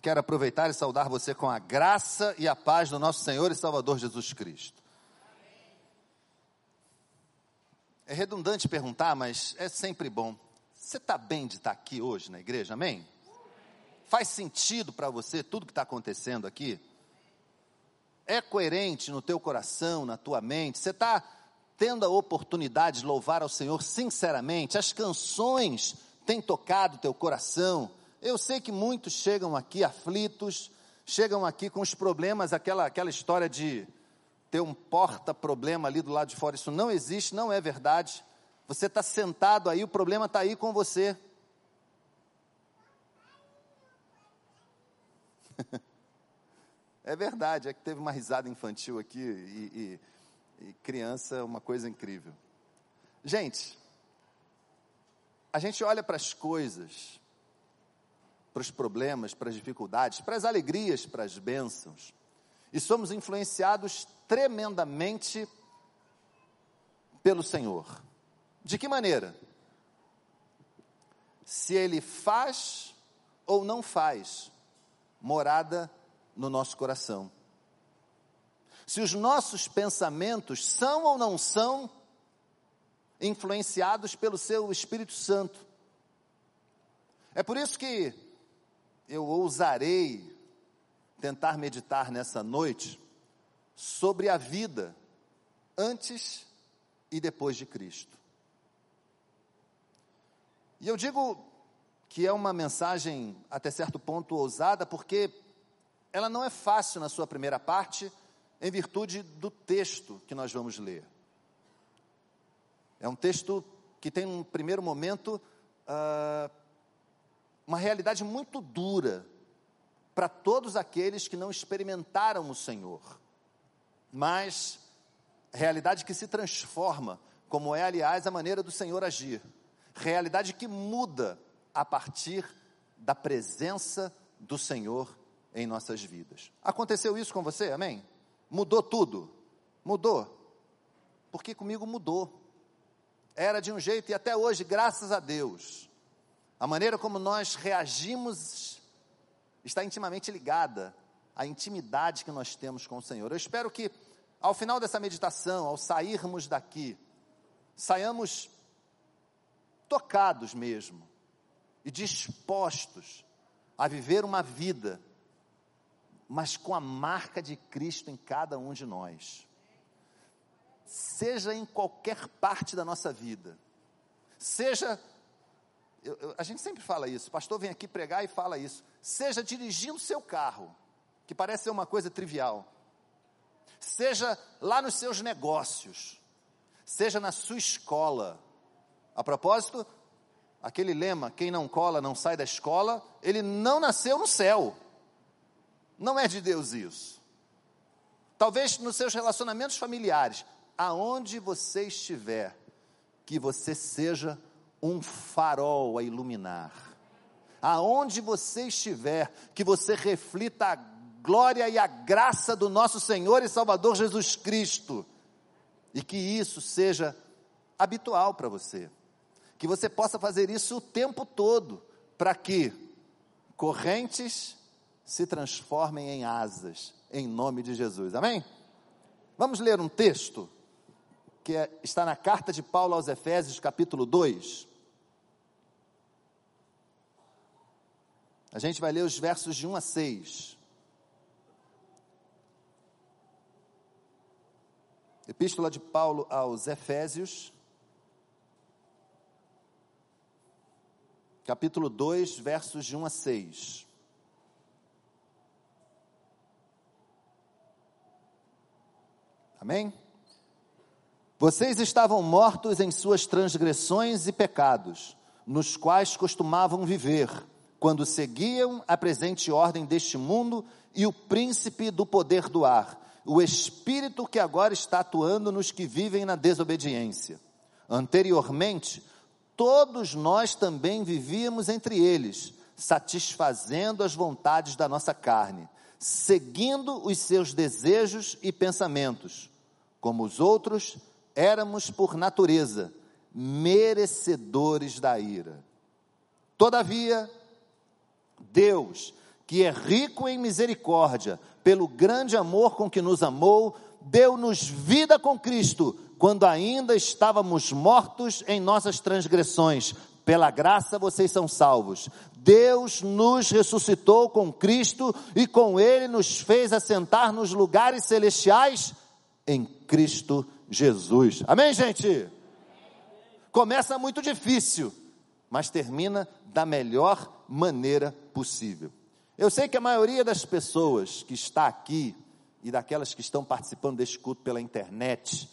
Quero aproveitar e saudar você com a graça e a paz do nosso Senhor e Salvador Jesus Cristo. É redundante perguntar, mas é sempre bom. Você está bem de estar aqui hoje na igreja, amém? Faz sentido para você tudo que está acontecendo aqui? É coerente no teu coração, na tua mente? Você está tendo a oportunidade de louvar ao Senhor sinceramente? As canções têm tocado teu coração? Eu sei que muitos chegam aqui aflitos, chegam aqui com os problemas, aquela, aquela história de ter um porta-problema ali do lado de fora. Isso não existe, não é verdade. Você está sentado aí, o problema está aí com você. é verdade, é que teve uma risada infantil aqui e, e, e criança é uma coisa incrível. Gente, a gente olha para as coisas para os problemas, para as dificuldades, para as alegrias, para as bênçãos. E somos influenciados tremendamente pelo Senhor. De que maneira? Se Ele faz ou não faz morada no nosso coração. Se os nossos pensamentos são ou não são influenciados pelo seu Espírito Santo. É por isso que eu ousarei tentar meditar nessa noite sobre a vida antes e depois de Cristo. E eu digo que é uma mensagem até certo ponto ousada, porque ela não é fácil na sua primeira parte, em virtude do texto que nós vamos ler. É um texto que tem um primeiro momento uh, uma realidade muito dura para todos aqueles que não experimentaram o Senhor, mas realidade que se transforma, como é, aliás, a maneira do Senhor agir, realidade que muda a partir da presença do Senhor em nossas vidas. Aconteceu isso com você, amém? Mudou tudo? Mudou. Porque comigo mudou. Era de um jeito e até hoje, graças a Deus, a maneira como nós reagimos está intimamente ligada à intimidade que nós temos com o Senhor. Eu espero que, ao final dessa meditação, ao sairmos daqui, saiamos tocados mesmo e dispostos a viver uma vida, mas com a marca de Cristo em cada um de nós. Seja em qualquer parte da nossa vida, seja eu, eu, a gente sempre fala isso, o pastor vem aqui pregar e fala isso. Seja dirigindo seu carro, que parece ser uma coisa trivial. Seja lá nos seus negócios. Seja na sua escola. A propósito, aquele lema, quem não cola não sai da escola, ele não nasceu no céu. Não é de Deus isso. Talvez nos seus relacionamentos familiares, aonde você estiver, que você seja um farol a iluminar. Aonde você estiver, que você reflita a glória e a graça do nosso Senhor e Salvador Jesus Cristo. E que isso seja habitual para você. Que você possa fazer isso o tempo todo, para que correntes se transformem em asas, em nome de Jesus. Amém? Vamos ler um texto que é, está na carta de Paulo aos Efésios, capítulo 2. A gente vai ler os versos de 1 a 6. Epístola de Paulo aos Efésios, capítulo 2, versos de 1 a 6. Amém? Vocês estavam mortos em suas transgressões e pecados, nos quais costumavam viver quando seguiam a presente ordem deste mundo e o príncipe do poder do ar, o espírito que agora está atuando nos que vivem na desobediência. Anteriormente, todos nós também vivíamos entre eles, satisfazendo as vontades da nossa carne, seguindo os seus desejos e pensamentos. Como os outros, éramos por natureza merecedores da ira. Todavia, Deus, que é rico em misericórdia, pelo grande amor com que nos amou, deu-nos vida com Cristo, quando ainda estávamos mortos em nossas transgressões. Pela graça vocês são salvos. Deus nos ressuscitou com Cristo e com Ele nos fez assentar nos lugares celestiais em Cristo Jesus. Amém, gente? Começa muito difícil, mas termina da melhor maneira possível. Eu sei que a maioria das pessoas que está aqui e daquelas que estão participando deste culto pela internet,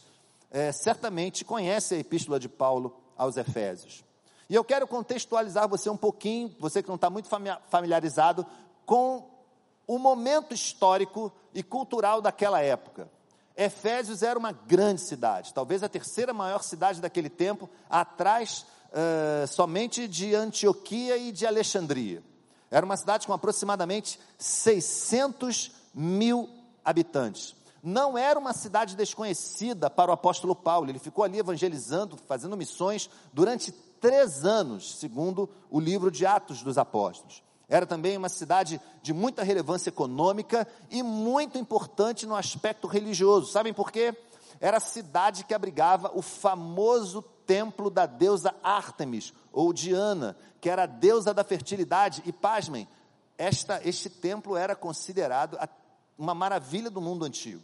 é, certamente conhece a epístola de Paulo aos Efésios. E eu quero contextualizar você um pouquinho, você que não está muito familiarizado, com o momento histórico e cultural daquela época. Efésios era uma grande cidade, talvez a terceira maior cidade daquele tempo, atrás uh, somente de Antioquia e de Alexandria. Era uma cidade com aproximadamente 600 mil habitantes. Não era uma cidade desconhecida para o apóstolo Paulo, ele ficou ali evangelizando, fazendo missões durante três anos, segundo o livro de Atos dos Apóstolos. Era também uma cidade de muita relevância econômica e muito importante no aspecto religioso. Sabem por quê? Era a cidade que abrigava o famoso templo da deusa Ártemis, ou Diana, que era a deusa da fertilidade. E pasmem, esta, este templo era considerado uma maravilha do mundo antigo.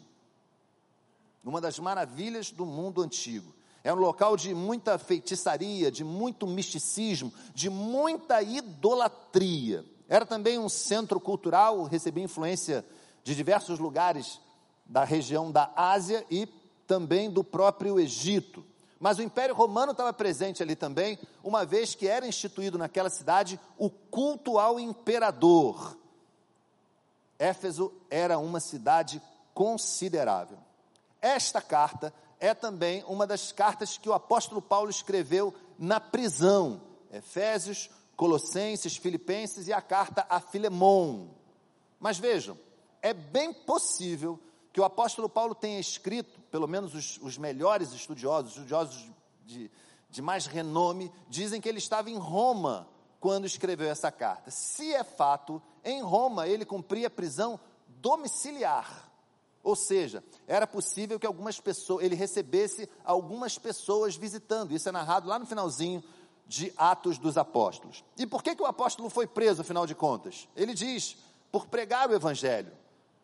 Uma das maravilhas do mundo antigo. É um local de muita feitiçaria, de muito misticismo, de muita idolatria. Era também um centro cultural, recebia influência de diversos lugares da região da Ásia e também do próprio Egito. Mas o Império Romano estava presente ali também, uma vez que era instituído naquela cidade o culto ao imperador. Éfeso era uma cidade considerável. Esta carta é também uma das cartas que o apóstolo Paulo escreveu na prisão. Efésios, Colossenses, Filipenses e a carta a Filemon. Mas vejam, é bem possível que o apóstolo Paulo tenha escrito, pelo menos os, os melhores estudiosos, estudiosos de, de mais renome, dizem que ele estava em Roma quando escreveu essa carta. Se é fato, em Roma ele cumpria prisão domiciliar. Ou seja, era possível que algumas pessoas, ele recebesse algumas pessoas visitando. Isso é narrado lá no finalzinho de Atos dos Apóstolos. E por que, que o apóstolo foi preso, afinal de contas? Ele diz: por pregar o evangelho,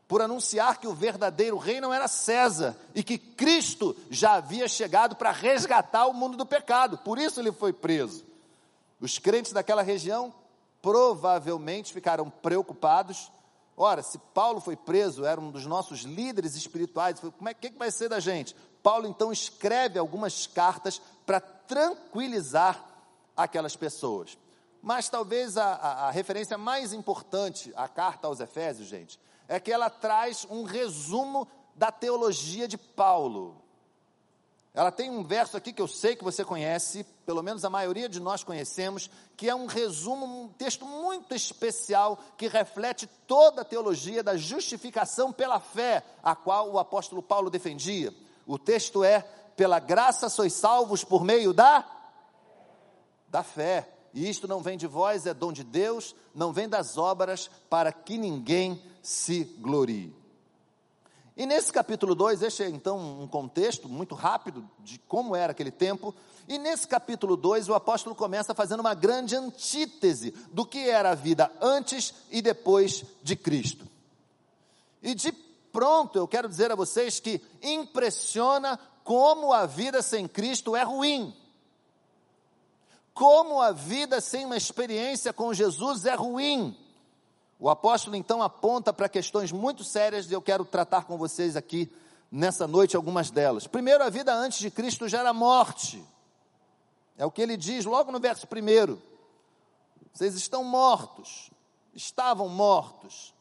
por anunciar que o verdadeiro rei não era César e que Cristo já havia chegado para resgatar o mundo do pecado. Por isso ele foi preso. Os crentes daquela região provavelmente ficaram preocupados Ora, se Paulo foi preso, era um dos nossos líderes espirituais, como é que, que vai ser da gente? Paulo então escreve algumas cartas para tranquilizar aquelas pessoas. Mas talvez a, a, a, referência mais importante à carta aos Efésios, gente, é que ela traz um resumo da teologia de Paulo. Ela tem um verso aqui que eu sei que você conhece, pelo menos a maioria de nós conhecemos, que é um resumo, um texto muito especial que reflete toda a teologia da justificação pela fé, a qual o apóstolo Paulo defendia. O texto é: pela graça sois salvos por meio da da fé. E isto não vem de vós, é dom de Deus, não vem das obras, para que ninguém se glorie. E nesse capítulo 2, este é então um contexto muito rápido de como era aquele tempo. E nesse capítulo 2, o apóstolo começa fazendo uma grande antítese do que era a vida antes e depois de Cristo. E de pronto, eu quero dizer a vocês que impressiona como a vida sem Cristo é ruim. Como a vida sem uma experiência com Jesus é ruim. O apóstolo então aponta para questões muito sérias e eu quero tratar com vocês aqui nessa noite algumas delas. Primeiro, a vida antes de Cristo já era morte. É o que ele diz logo no verso primeiro. Vocês estão mortos, estavam mortos.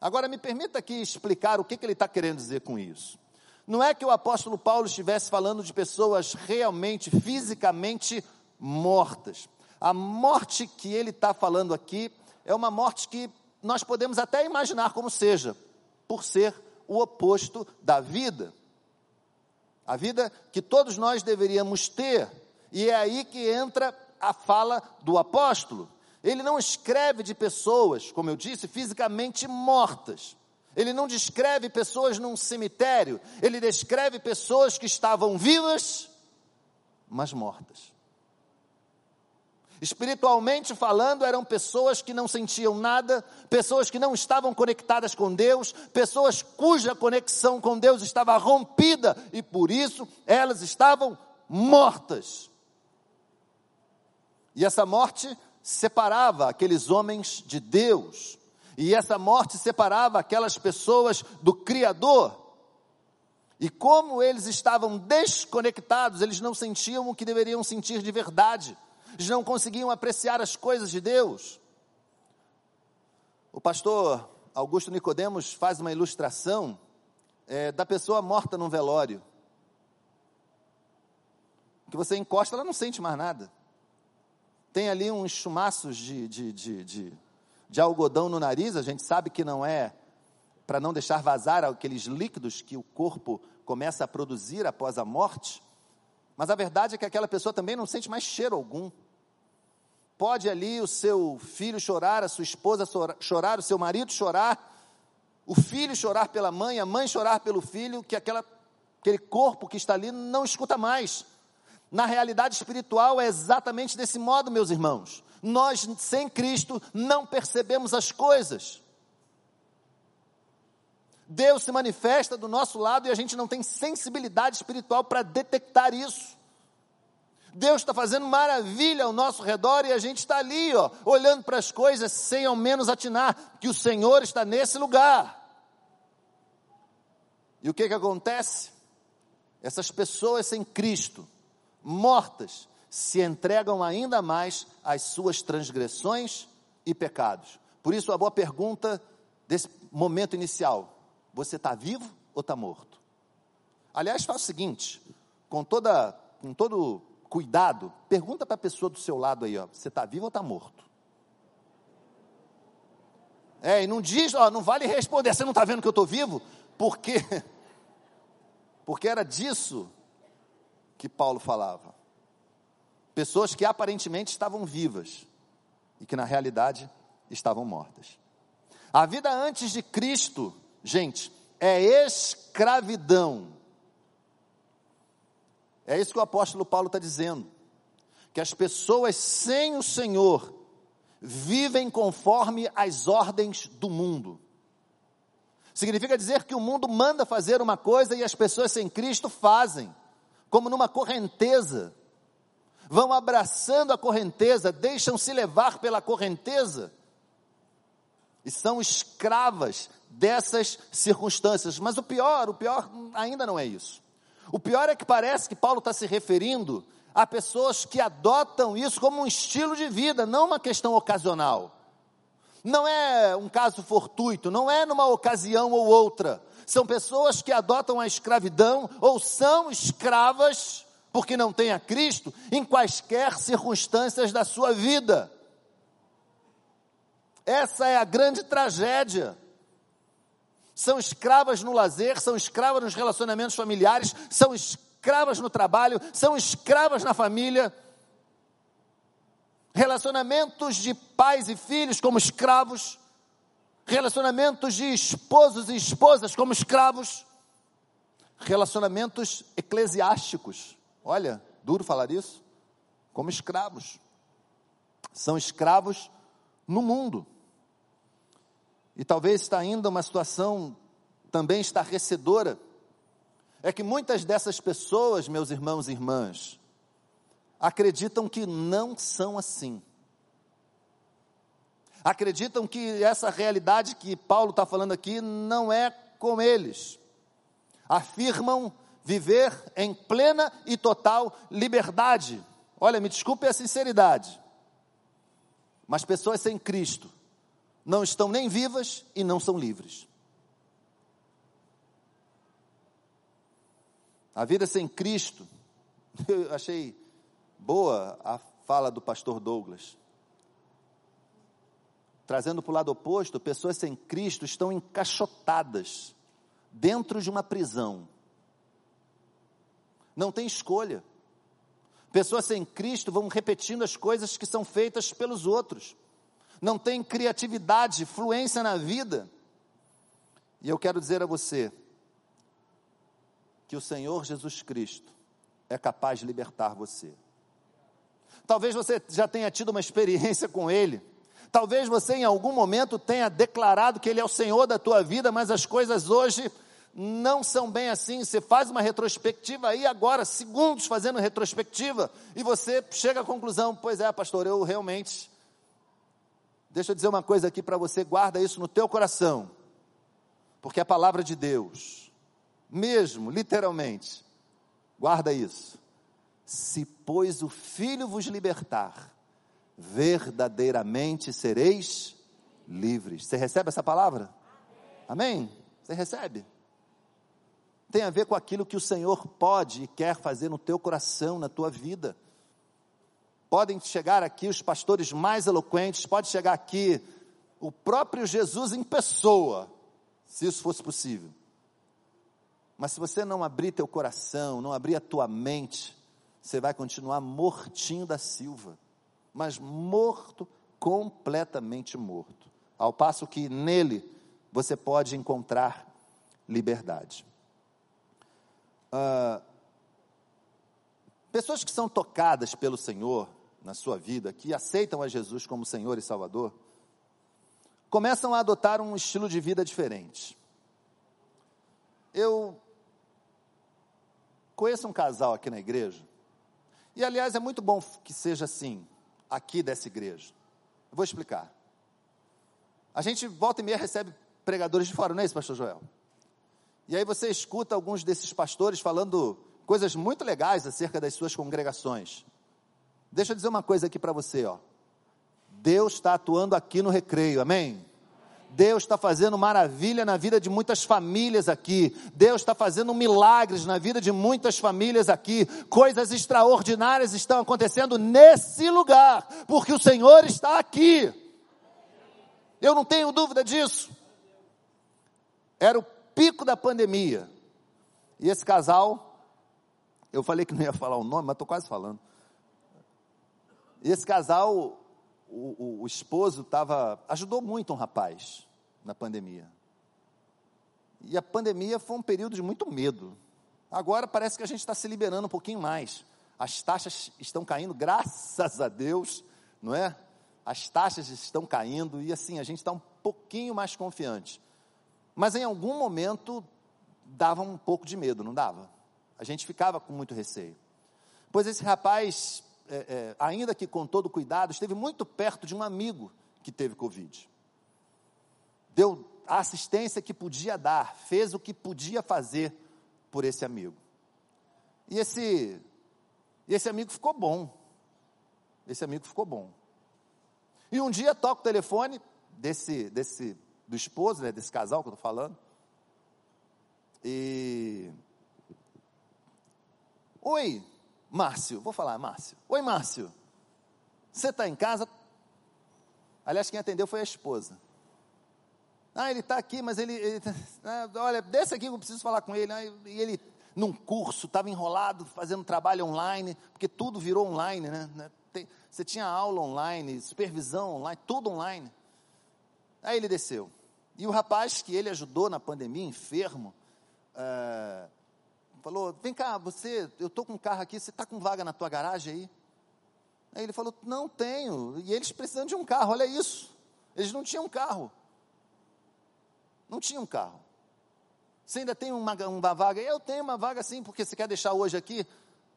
Agora me permita aqui explicar o que, que ele está querendo dizer com isso. Não é que o apóstolo Paulo estivesse falando de pessoas realmente, fisicamente mortas. A morte que ele está falando aqui é uma morte que nós podemos até imaginar como seja, por ser o oposto da vida. A vida que todos nós deveríamos ter. E é aí que entra a fala do apóstolo. Ele não escreve de pessoas, como eu disse, fisicamente mortas. Ele não descreve pessoas num cemitério, ele descreve pessoas que estavam vivas, mas mortas. Espiritualmente falando, eram pessoas que não sentiam nada, pessoas que não estavam conectadas com Deus, pessoas cuja conexão com Deus estava rompida e por isso elas estavam mortas. E essa morte separava aqueles homens de Deus, e essa morte separava aquelas pessoas do Criador. E como eles estavam desconectados, eles não sentiam o que deveriam sentir de verdade eles não conseguiam apreciar as coisas de Deus. O pastor Augusto Nicodemos faz uma ilustração é, da pessoa morta num velório. Que você encosta, ela não sente mais nada. Tem ali uns chumaços de, de, de, de, de algodão no nariz, a gente sabe que não é para não deixar vazar aqueles líquidos que o corpo começa a produzir após a morte. Mas a verdade é que aquela pessoa também não sente mais cheiro algum. Pode ali o seu filho chorar, a sua esposa chorar, o seu marido chorar, o filho chorar pela mãe, a mãe chorar pelo filho, que aquela, aquele corpo que está ali não escuta mais. Na realidade espiritual é exatamente desse modo, meus irmãos. Nós, sem Cristo, não percebemos as coisas. Deus se manifesta do nosso lado e a gente não tem sensibilidade espiritual para detectar isso. Deus está fazendo maravilha ao nosso redor e a gente está ali, ó, olhando para as coisas sem ao menos atinar que o Senhor está nesse lugar. E o que que acontece? Essas pessoas sem Cristo, mortas, se entregam ainda mais às suas transgressões e pecados. Por isso, a boa pergunta desse momento inicial: você está vivo ou está morto? Aliás, faça o seguinte, com toda, com todo cuidado, pergunta para a pessoa do seu lado aí, ó, você está vivo ou está morto? É, e não diz, ó, não vale responder, você não está vendo que eu estou vivo? Porque, porque era disso que Paulo falava. Pessoas que aparentemente estavam vivas e que na realidade estavam mortas. A vida antes de Cristo, gente, é escravidão é isso que o apóstolo Paulo está dizendo. Que as pessoas sem o Senhor vivem conforme as ordens do mundo. Significa dizer que o mundo manda fazer uma coisa e as pessoas sem Cristo fazem, como numa correnteza. Vão abraçando a correnteza, deixam-se levar pela correnteza e são escravas dessas circunstâncias. Mas o pior, o pior ainda não é isso. O pior é que parece que Paulo está se referindo a pessoas que adotam isso como um estilo de vida, não uma questão ocasional. Não é um caso fortuito, não é numa ocasião ou outra. São pessoas que adotam a escravidão ou são escravas, porque não têm a Cristo, em quaisquer circunstâncias da sua vida. Essa é a grande tragédia são escravas no lazer, são escravas nos relacionamentos familiares, são escravas no trabalho, são escravas na família. Relacionamentos de pais e filhos como escravos, relacionamentos de esposos e esposas como escravos, relacionamentos eclesiásticos. Olha, duro falar isso, como escravos. São escravos no mundo. E talvez está ainda uma situação também estarrecedora, é que muitas dessas pessoas, meus irmãos e irmãs, acreditam que não são assim. Acreditam que essa realidade que Paulo está falando aqui não é com eles. Afirmam viver em plena e total liberdade. Olha, me desculpe a sinceridade, mas pessoas sem Cristo não estão nem vivas e não são livres. A vida sem Cristo, eu achei boa a fala do pastor Douglas. Trazendo para o lado oposto, pessoas sem Cristo estão encaixotadas dentro de uma prisão. Não tem escolha. Pessoas sem Cristo vão repetindo as coisas que são feitas pelos outros não tem criatividade, fluência na vida. E eu quero dizer a você que o Senhor Jesus Cristo é capaz de libertar você. Talvez você já tenha tido uma experiência com Ele. Talvez você em algum momento tenha declarado que Ele é o Senhor da tua vida, mas as coisas hoje não são bem assim. Você faz uma retrospectiva aí agora, segundos fazendo retrospectiva, e você chega à conclusão: pois é, pastor, eu realmente. Deixa eu dizer uma coisa aqui para você, guarda isso no teu coração, porque é a palavra de Deus, mesmo, literalmente, guarda isso. Se, pois, o Filho vos libertar, verdadeiramente sereis livres. Você recebe essa palavra? Amém? Você recebe? tem a ver com aquilo que o Senhor pode e quer fazer no teu coração, na tua vida. Podem chegar aqui os pastores mais eloquentes, pode chegar aqui o próprio Jesus em pessoa, se isso fosse possível. Mas se você não abrir teu coração, não abrir a tua mente, você vai continuar mortinho da Silva, mas morto, completamente morto. Ao passo que nele você pode encontrar liberdade. Ah, pessoas que são tocadas pelo Senhor na sua vida, que aceitam a Jesus como Senhor e Salvador, começam a adotar um estilo de vida diferente. Eu conheço um casal aqui na igreja, e aliás é muito bom que seja assim, aqui dessa igreja. Eu vou explicar. A gente volta e meia recebe pregadores de fora, não é isso, pastor Joel? E aí você escuta alguns desses pastores falando coisas muito legais acerca das suas congregações. Deixa eu dizer uma coisa aqui para você, ó. Deus está atuando aqui no recreio, amém? Deus está fazendo maravilha na vida de muitas famílias aqui. Deus está fazendo milagres na vida de muitas famílias aqui. Coisas extraordinárias estão acontecendo nesse lugar, porque o Senhor está aqui. Eu não tenho dúvida disso. Era o pico da pandemia. E esse casal, eu falei que não ia falar o nome, mas estou quase falando. Esse casal, o, o, o esposo estava, ajudou muito um rapaz na pandemia. E a pandemia foi um período de muito medo. Agora parece que a gente está se liberando um pouquinho mais. As taxas estão caindo, graças a Deus, não é? As taxas estão caindo e assim a gente está um pouquinho mais confiante. Mas em algum momento dava um pouco de medo, não dava? A gente ficava com muito receio. Pois esse rapaz, é, é, ainda que com todo cuidado, esteve muito perto de um amigo que teve Covid. Deu a assistência que podia dar, fez o que podia fazer por esse amigo. E esse, esse amigo ficou bom. Esse amigo ficou bom. E um dia toca o telefone desse, desse do esposo, né, desse casal que eu estou falando. E. Oi, Márcio, vou falar, Márcio. Oi, Márcio. Você está em casa? Aliás, quem atendeu foi a esposa. Ah, ele está aqui, mas ele, ele ah, olha, desce aqui que eu preciso falar com ele. Ah, e ele, num curso, estava enrolado, fazendo trabalho online, porque tudo virou online, né? Tem, você tinha aula online, supervisão online, tudo online. Aí ele desceu. E o rapaz que ele ajudou na pandemia, enfermo, é, falou: Vem cá, você, eu estou com um carro aqui, você está com vaga na tua garagem aí? Aí ele falou: Não tenho. E eles precisam de um carro, olha isso. Eles não tinham carro. Não tinham carro. Você ainda tem uma, uma vaga? Eu tenho uma vaga sim, porque você quer deixar hoje aqui?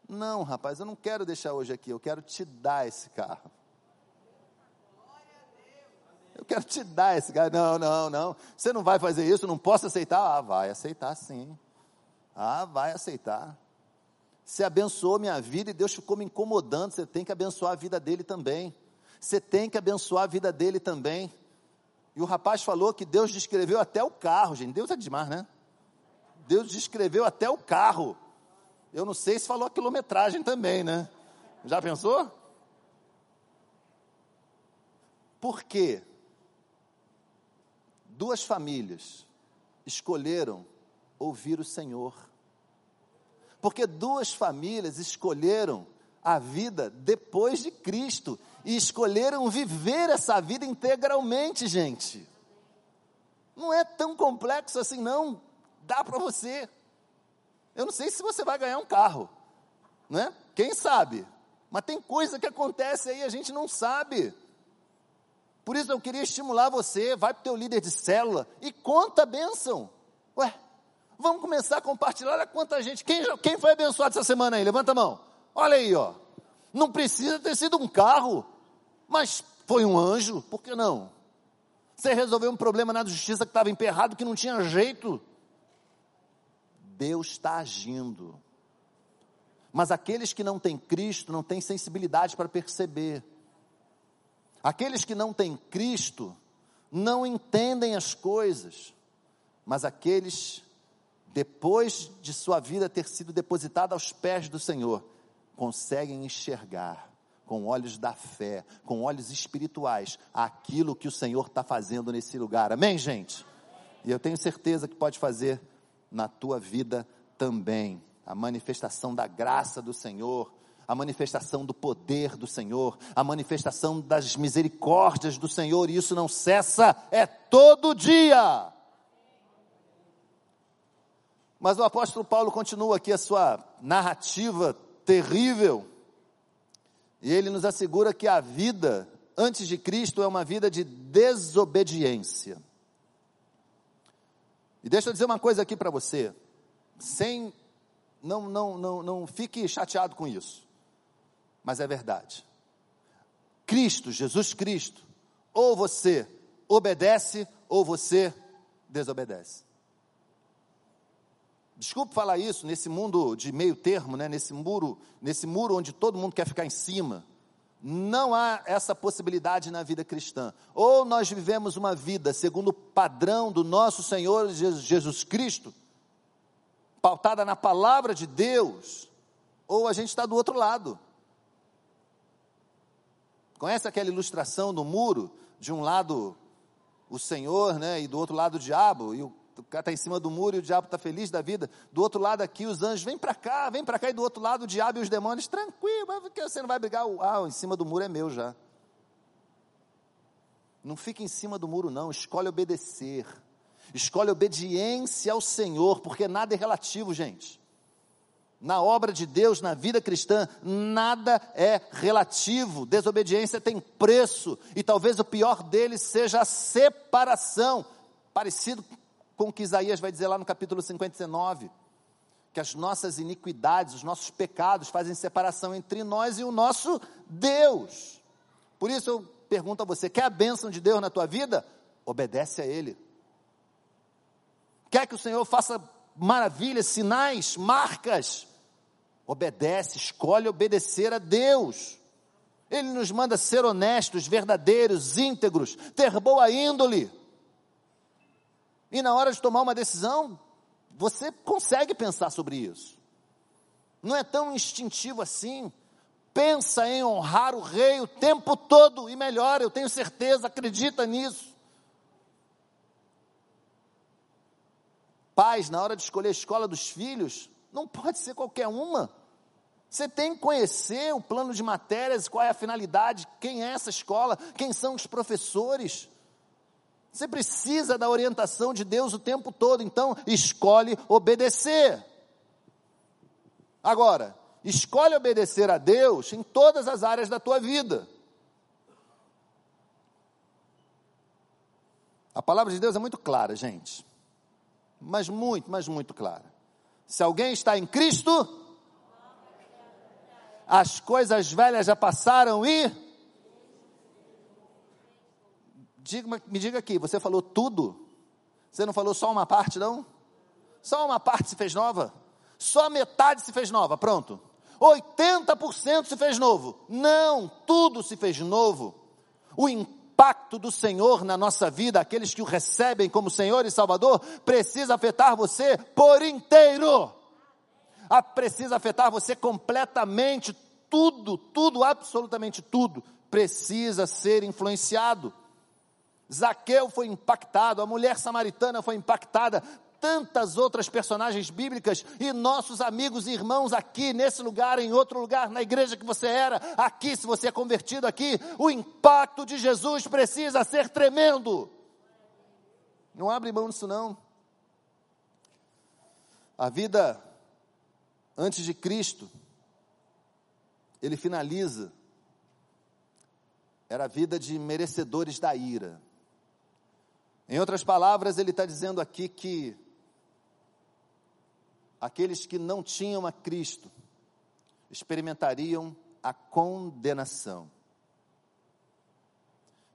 Não, rapaz, eu não quero deixar hoje aqui, eu quero te dar esse carro. Eu quero te dar esse cara. Não, não, não. Você não vai fazer isso, não posso aceitar. Ah, vai aceitar sim. Ah, vai aceitar. Você abençoou minha vida e Deus ficou me incomodando. Você tem que abençoar a vida dele também. Você tem que abençoar a vida dele também. E o rapaz falou que Deus descreveu até o carro, gente. Deus é demais, né? Deus descreveu até o carro. Eu não sei se falou a quilometragem também, né? Já pensou? Por quê? duas famílias escolheram ouvir o Senhor. Porque duas famílias escolheram a vida depois de Cristo e escolheram viver essa vida integralmente, gente. Não é tão complexo assim, não. Dá para você. Eu não sei se você vai ganhar um carro, né? Quem sabe? Mas tem coisa que acontece aí, a gente não sabe. Por isso eu queria estimular você, vai para o teu líder de célula e conta a bênção. Ué, vamos começar a compartilhar, olha quanta gente, quem, quem foi abençoado essa semana aí? Levanta a mão. Olha aí, ó. Não precisa ter sido um carro, mas foi um anjo, por que não? Você resolveu um problema na justiça que estava emperrado, que não tinha jeito. Deus está agindo. Mas aqueles que não têm Cristo não têm sensibilidade para perceber. Aqueles que não têm Cristo não entendem as coisas, mas aqueles, depois de sua vida ter sido depositada aos pés do Senhor, conseguem enxergar com olhos da fé, com olhos espirituais, aquilo que o Senhor está fazendo nesse lugar. Amém, gente? E eu tenho certeza que pode fazer na tua vida também. A manifestação da graça do Senhor, a manifestação do poder do Senhor, a manifestação das misericórdias do Senhor, e isso não cessa, é todo dia. Mas o apóstolo Paulo continua aqui a sua narrativa terrível, e ele nos assegura que a vida antes de Cristo é uma vida de desobediência. E deixa eu dizer uma coisa aqui para você, sem não, não, não, não fique chateado com isso mas é verdade. Cristo, Jesus Cristo, ou você obedece ou você desobedece. Desculpe falar isso nesse mundo de meio termo, né? nesse muro, nesse muro onde todo mundo quer ficar em cima. Não há essa possibilidade na vida cristã. Ou nós vivemos uma vida segundo o padrão do nosso Senhor Jesus Cristo, pautada na palavra de Deus, ou a gente está do outro lado. Conhece aquela ilustração do muro? De um lado o Senhor, né? E do outro lado o diabo. E o cara está em cima do muro e o diabo está feliz da vida. Do outro lado aqui os anjos, vem para cá, vem para cá. E do outro lado o diabo e os demônios, tranquilo, você não vai brigar? Ah, em cima do muro é meu já. Não fica em cima do muro, não. Escolhe obedecer. Escolhe obediência ao Senhor, porque nada é relativo, gente na obra de Deus, na vida cristã, nada é relativo. Desobediência tem preço, e talvez o pior deles seja a separação, parecido com o que Isaías vai dizer lá no capítulo 59, que as nossas iniquidades, os nossos pecados fazem separação entre nós e o nosso Deus. Por isso eu pergunto a você: quer a bênção de Deus na tua vida? Obedece a Ele. Quer que o Senhor faça maravilhas, sinais, marcas? obedece, escolhe obedecer a Deus. Ele nos manda ser honestos, verdadeiros, íntegros, ter boa índole. E na hora de tomar uma decisão, você consegue pensar sobre isso. Não é tão instintivo assim. Pensa em honrar o rei o tempo todo e melhor, eu tenho certeza, acredita nisso. Pais, na hora de escolher a escola dos filhos, não pode ser qualquer uma. Você tem que conhecer o plano de matérias, qual é a finalidade, quem é essa escola, quem são os professores. Você precisa da orientação de Deus o tempo todo, então escolhe obedecer. Agora, escolhe obedecer a Deus em todas as áreas da tua vida. A palavra de Deus é muito clara, gente. Mas muito, mas muito clara. Se alguém está em Cristo, as coisas velhas já passaram e. Diga, me diga aqui, você falou tudo? Você não falou só uma parte, não? Só uma parte se fez nova? Só metade se fez nova, pronto. 80% se fez novo. Não, tudo se fez novo. O impacto do Senhor na nossa vida, aqueles que o recebem como Senhor e Salvador, precisa afetar você por inteiro precisa afetar você completamente. Tudo, tudo, absolutamente tudo, precisa ser influenciado. Zaqueu foi impactado, a mulher samaritana foi impactada, tantas outras personagens bíblicas e nossos amigos e irmãos aqui, nesse lugar, em outro lugar, na igreja que você era, aqui, se você é convertido aqui, o impacto de Jesus precisa ser tremendo. Não abre mão disso, não. A vida antes de Cristo, ele finaliza, era a vida de merecedores da ira. Em outras palavras, ele está dizendo aqui que aqueles que não tinham a Cristo experimentariam a condenação.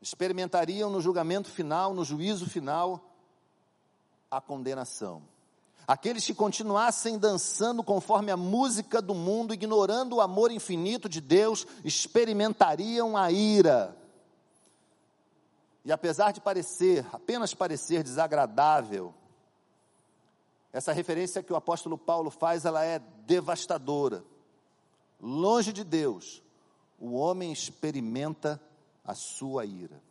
Experimentariam no julgamento final, no juízo final, a condenação. Aqueles que continuassem dançando conforme a música do mundo, ignorando o amor infinito de Deus, experimentariam a ira. E apesar de parecer, apenas parecer desagradável, essa referência que o apóstolo Paulo faz, ela é devastadora. Longe de Deus, o homem experimenta a sua ira.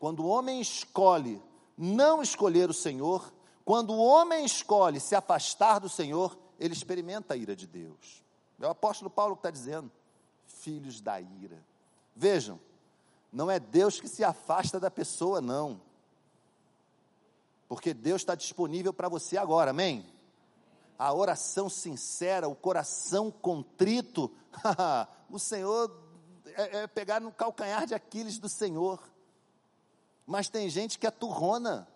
Quando o homem escolhe não escolher o Senhor, quando o homem escolhe se afastar do Senhor, ele experimenta a ira de Deus. É o apóstolo Paulo que está dizendo, filhos da ira. Vejam, não é Deus que se afasta da pessoa, não porque Deus está disponível para você agora, amém? A oração sincera, o coração contrito, o Senhor é, é pegar no calcanhar de Aquiles do Senhor. Mas tem gente que é turrona,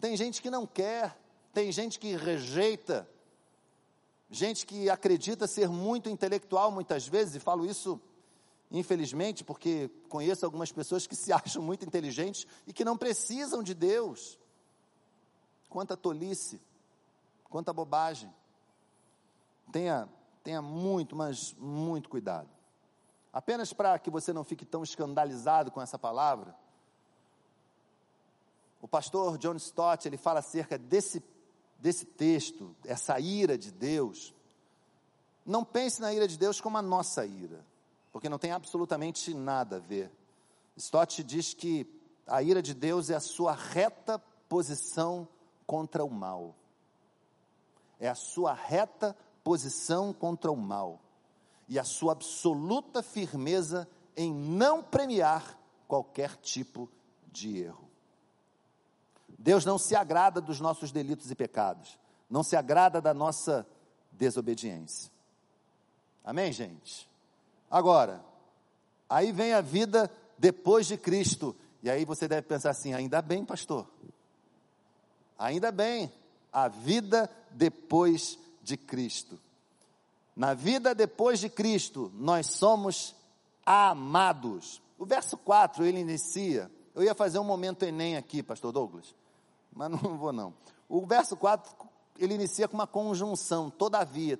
tem gente que não quer, tem gente que rejeita, gente que acredita ser muito intelectual muitas vezes, e falo isso infelizmente, porque conheço algumas pessoas que se acham muito inteligentes e que não precisam de Deus. Quanta tolice, quanta bobagem. Tenha, tenha muito, mas muito cuidado. Apenas para que você não fique tão escandalizado com essa palavra, o pastor John Stott, ele fala acerca desse, desse texto, essa ira de Deus. Não pense na ira de Deus como a nossa ira, porque não tem absolutamente nada a ver. Stott diz que a ira de Deus é a sua reta posição contra o mal. É a sua reta posição contra o mal e a sua absoluta firmeza em não premiar qualquer tipo de erro. Deus não se agrada dos nossos delitos e pecados, não se agrada da nossa desobediência. Amém, gente? Agora, aí vem a vida depois de Cristo, e aí você deve pensar assim: ainda bem, pastor, Ainda bem, a vida depois de Cristo. Na vida depois de Cristo, nós somos amados. O verso 4 ele inicia. Eu ia fazer um momento Enem aqui, Pastor Douglas, mas não vou não. O verso 4 ele inicia com uma conjunção, todavia.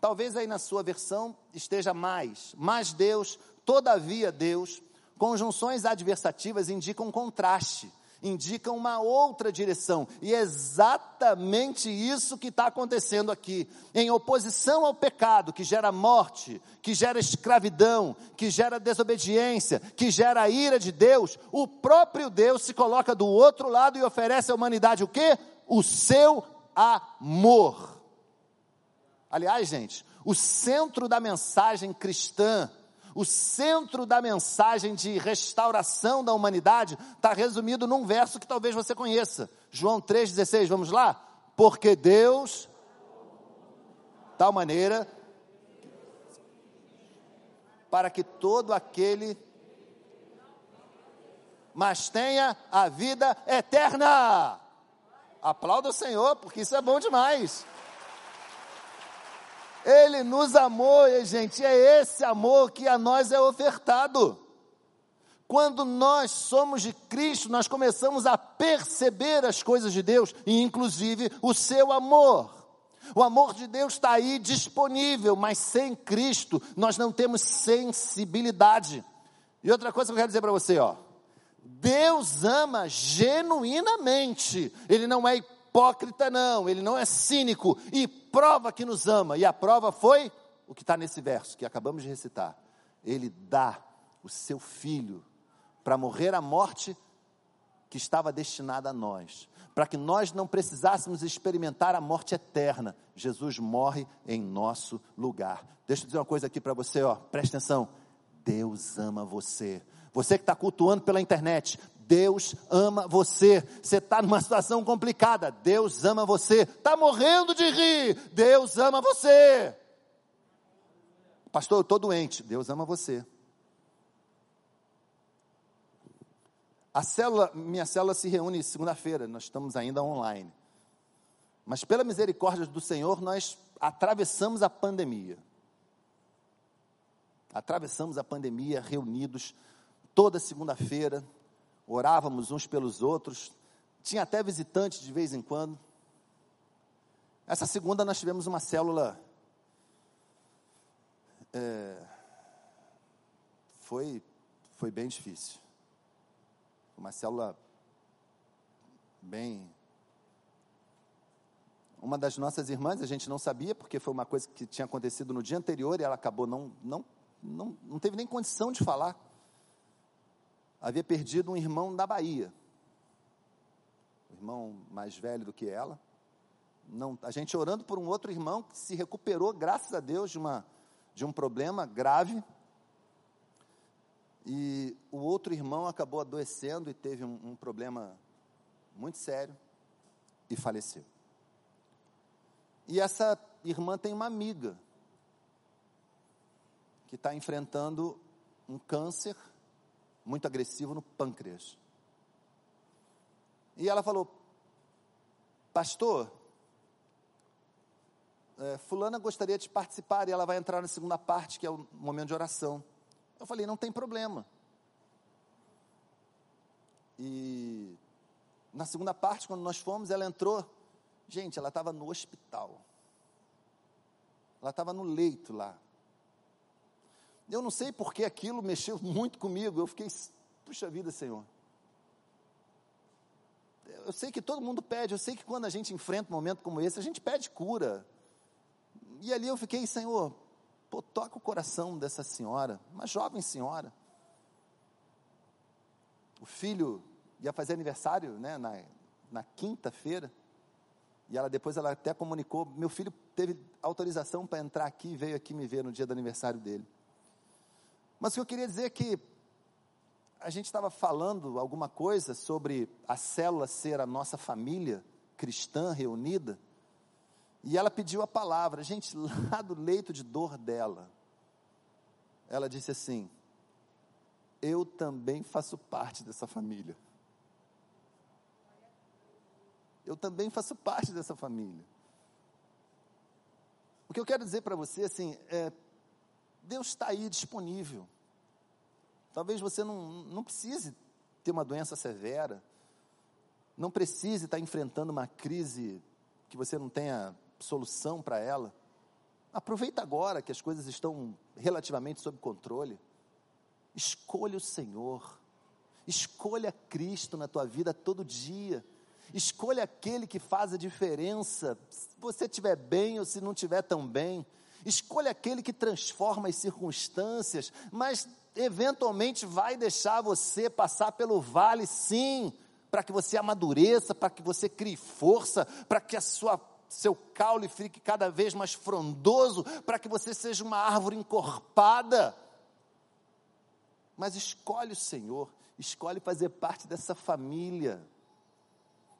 Talvez aí na sua versão esteja mais, mas Deus, todavia Deus. Conjunções adversativas indicam contraste indicam uma outra direção, e é exatamente isso que está acontecendo aqui. Em oposição ao pecado, que gera morte, que gera escravidão, que gera desobediência, que gera a ira de Deus, o próprio Deus se coloca do outro lado e oferece à humanidade o que? O seu amor. Aliás, gente, o centro da mensagem cristã o centro da mensagem de restauração da humanidade está resumido num verso que talvez você conheça. João 3,16, vamos lá? Porque Deus, tal maneira, para que todo aquele, mas tenha a vida eterna. Aplauda o Senhor, porque isso é bom demais. Ele nos amou, e gente, é esse amor que a nós é ofertado. Quando nós somos de Cristo, nós começamos a perceber as coisas de Deus, e inclusive o seu amor. O amor de Deus está aí disponível, mas sem Cristo nós não temos sensibilidade. E outra coisa que eu quero dizer para você, ó. Deus ama genuinamente, Ele não é hipócrita, não, ele não é cínico e prova que nos ama. E a prova foi o que está nesse verso que acabamos de recitar. Ele dá o seu filho para morrer a morte que estava destinada a nós, para que nós não precisássemos experimentar a morte eterna. Jesus morre em nosso lugar. Deixa eu dizer uma coisa aqui para você, ó, presta atenção. Deus ama você. Você que está cultuando pela internet, Deus ama você. Você está numa situação complicada, Deus ama você. Está morrendo de rir, Deus ama você. Pastor, eu estou doente, Deus ama você. A célula, minha célula se reúne segunda-feira, nós estamos ainda online. Mas pela misericórdia do Senhor, nós atravessamos a pandemia. Atravessamos a pandemia reunidos toda segunda-feira, orávamos uns pelos outros, tinha até visitantes de vez em quando. Essa segunda nós tivemos uma célula. É, foi, foi bem difícil. Uma célula bem. Uma das nossas irmãs, a gente não sabia, porque foi uma coisa que tinha acontecido no dia anterior e ela acabou não, não, não, não teve nem condição de falar havia perdido um irmão da Bahia. Um irmão mais velho do que ela. Não, a gente orando por um outro irmão que se recuperou, graças a Deus, de, uma, de um problema grave. E o outro irmão acabou adoecendo e teve um, um problema muito sério e faleceu. E essa irmã tem uma amiga que está enfrentando um câncer muito agressivo no pâncreas. E ela falou: Pastor, é, Fulana gostaria de participar e ela vai entrar na segunda parte, que é o momento de oração. Eu falei: Não tem problema. E na segunda parte, quando nós fomos, ela entrou. Gente, ela estava no hospital. Ela estava no leito lá. Eu não sei porque aquilo mexeu muito comigo. Eu fiquei, puxa vida, Senhor. Eu sei que todo mundo pede, eu sei que quando a gente enfrenta um momento como esse, a gente pede cura. E ali eu fiquei, Senhor, pô, toca o coração dessa senhora, uma jovem senhora. O filho ia fazer aniversário, né, na, na quinta-feira. E ela depois ela até comunicou, meu filho teve autorização para entrar aqui e veio aqui me ver no dia do aniversário dele. Mas o que eu queria dizer é que a gente estava falando alguma coisa sobre a célula ser a nossa família cristã reunida, e ela pediu a palavra, gente, lá do leito de dor dela, ela disse assim: Eu também faço parte dessa família. Eu também faço parte dessa família. O que eu quero dizer para você, assim, é, Deus está aí disponível. Talvez você não, não precise ter uma doença severa, não precise estar enfrentando uma crise que você não tenha solução para ela. Aproveita agora que as coisas estão relativamente sob controle. Escolha o Senhor. Escolha Cristo na tua vida todo dia. Escolha aquele que faz a diferença, se você estiver bem ou se não estiver tão bem. Escolha aquele que transforma as circunstâncias, mas eventualmente vai deixar você passar pelo vale, sim, para que você amadureça, para que você crie força, para que a sua seu caule fique cada vez mais frondoso, para que você seja uma árvore encorpada. Mas escolhe o Senhor, escolhe fazer parte dessa família.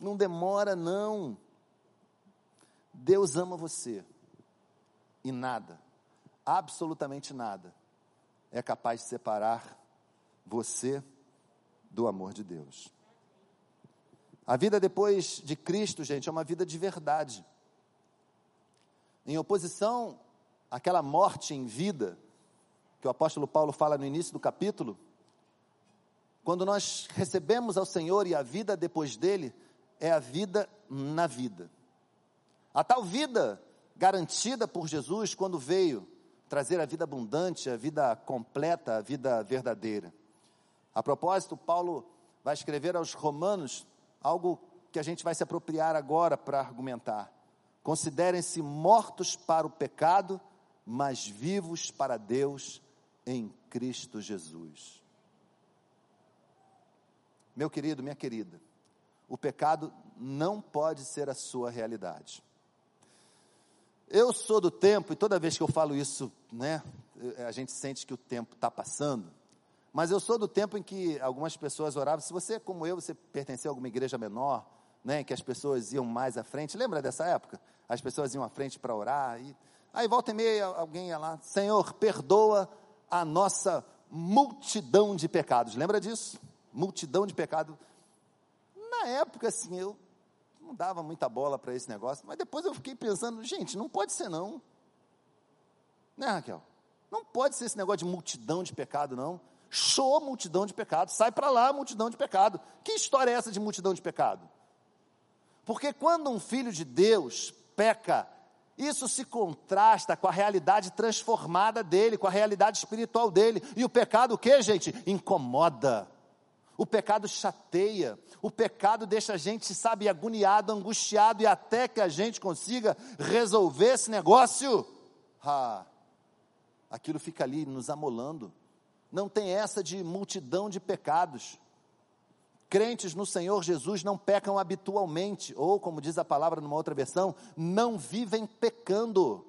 Não demora, não. Deus ama você e nada, absolutamente nada, é capaz de separar você do amor de Deus. A vida depois de Cristo, gente, é uma vida de verdade. Em oposição àquela morte em vida, que o apóstolo Paulo fala no início do capítulo, quando nós recebemos ao Senhor e a vida depois dele, é a vida na vida. A tal vida garantida por Jesus quando veio trazer a vida abundante, a vida completa, a vida verdadeira. A propósito, Paulo vai escrever aos Romanos algo que a gente vai se apropriar agora para argumentar. Considerem-se mortos para o pecado, mas vivos para Deus em Cristo Jesus. Meu querido, minha querida, o pecado não pode ser a sua realidade. Eu sou do tempo, e toda vez que eu falo isso, né, a gente sente que o tempo está passando, mas eu sou do tempo em que algumas pessoas oravam. Se você, como eu, você pertencia a alguma igreja menor, né, que as pessoas iam mais à frente, lembra dessa época? As pessoas iam à frente para orar, e aí volta e meia alguém ia lá, Senhor, perdoa a nossa multidão de pecados, lembra disso? Multidão de pecados. Na época, assim, eu não dava muita bola para esse negócio, mas depois eu fiquei pensando, gente, não pode ser não. Né, Raquel? Não pode ser esse negócio de multidão de pecado, não. Show multidão de pecado, sai para lá multidão de pecado. Que história é essa de multidão de pecado? Porque quando um filho de Deus peca, isso se contrasta com a realidade transformada dele, com a realidade espiritual dele. E o pecado o que, gente? Incomoda. O pecado chateia, o pecado deixa a gente, sabe, agoniado, angustiado, e até que a gente consiga resolver esse negócio, ah, aquilo fica ali nos amolando. Não tem essa de multidão de pecados. Crentes no Senhor Jesus não pecam habitualmente, ou, como diz a palavra numa outra versão, não vivem pecando.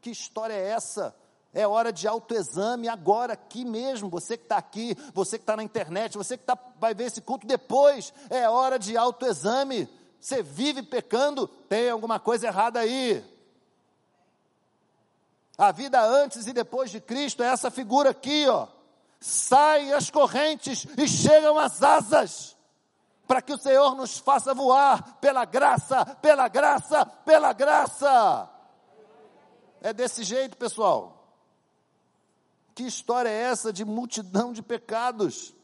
Que história é essa? É hora de autoexame agora, aqui mesmo. Você que está aqui, você que está na internet, você que tá, vai ver esse culto depois. É hora de autoexame. Você vive pecando, tem alguma coisa errada aí. A vida antes e depois de Cristo é essa figura aqui, ó. Saem as correntes e chegam as asas, para que o Senhor nos faça voar pela graça, pela graça, pela graça. É desse jeito, pessoal. Que história é essa de multidão de pecados?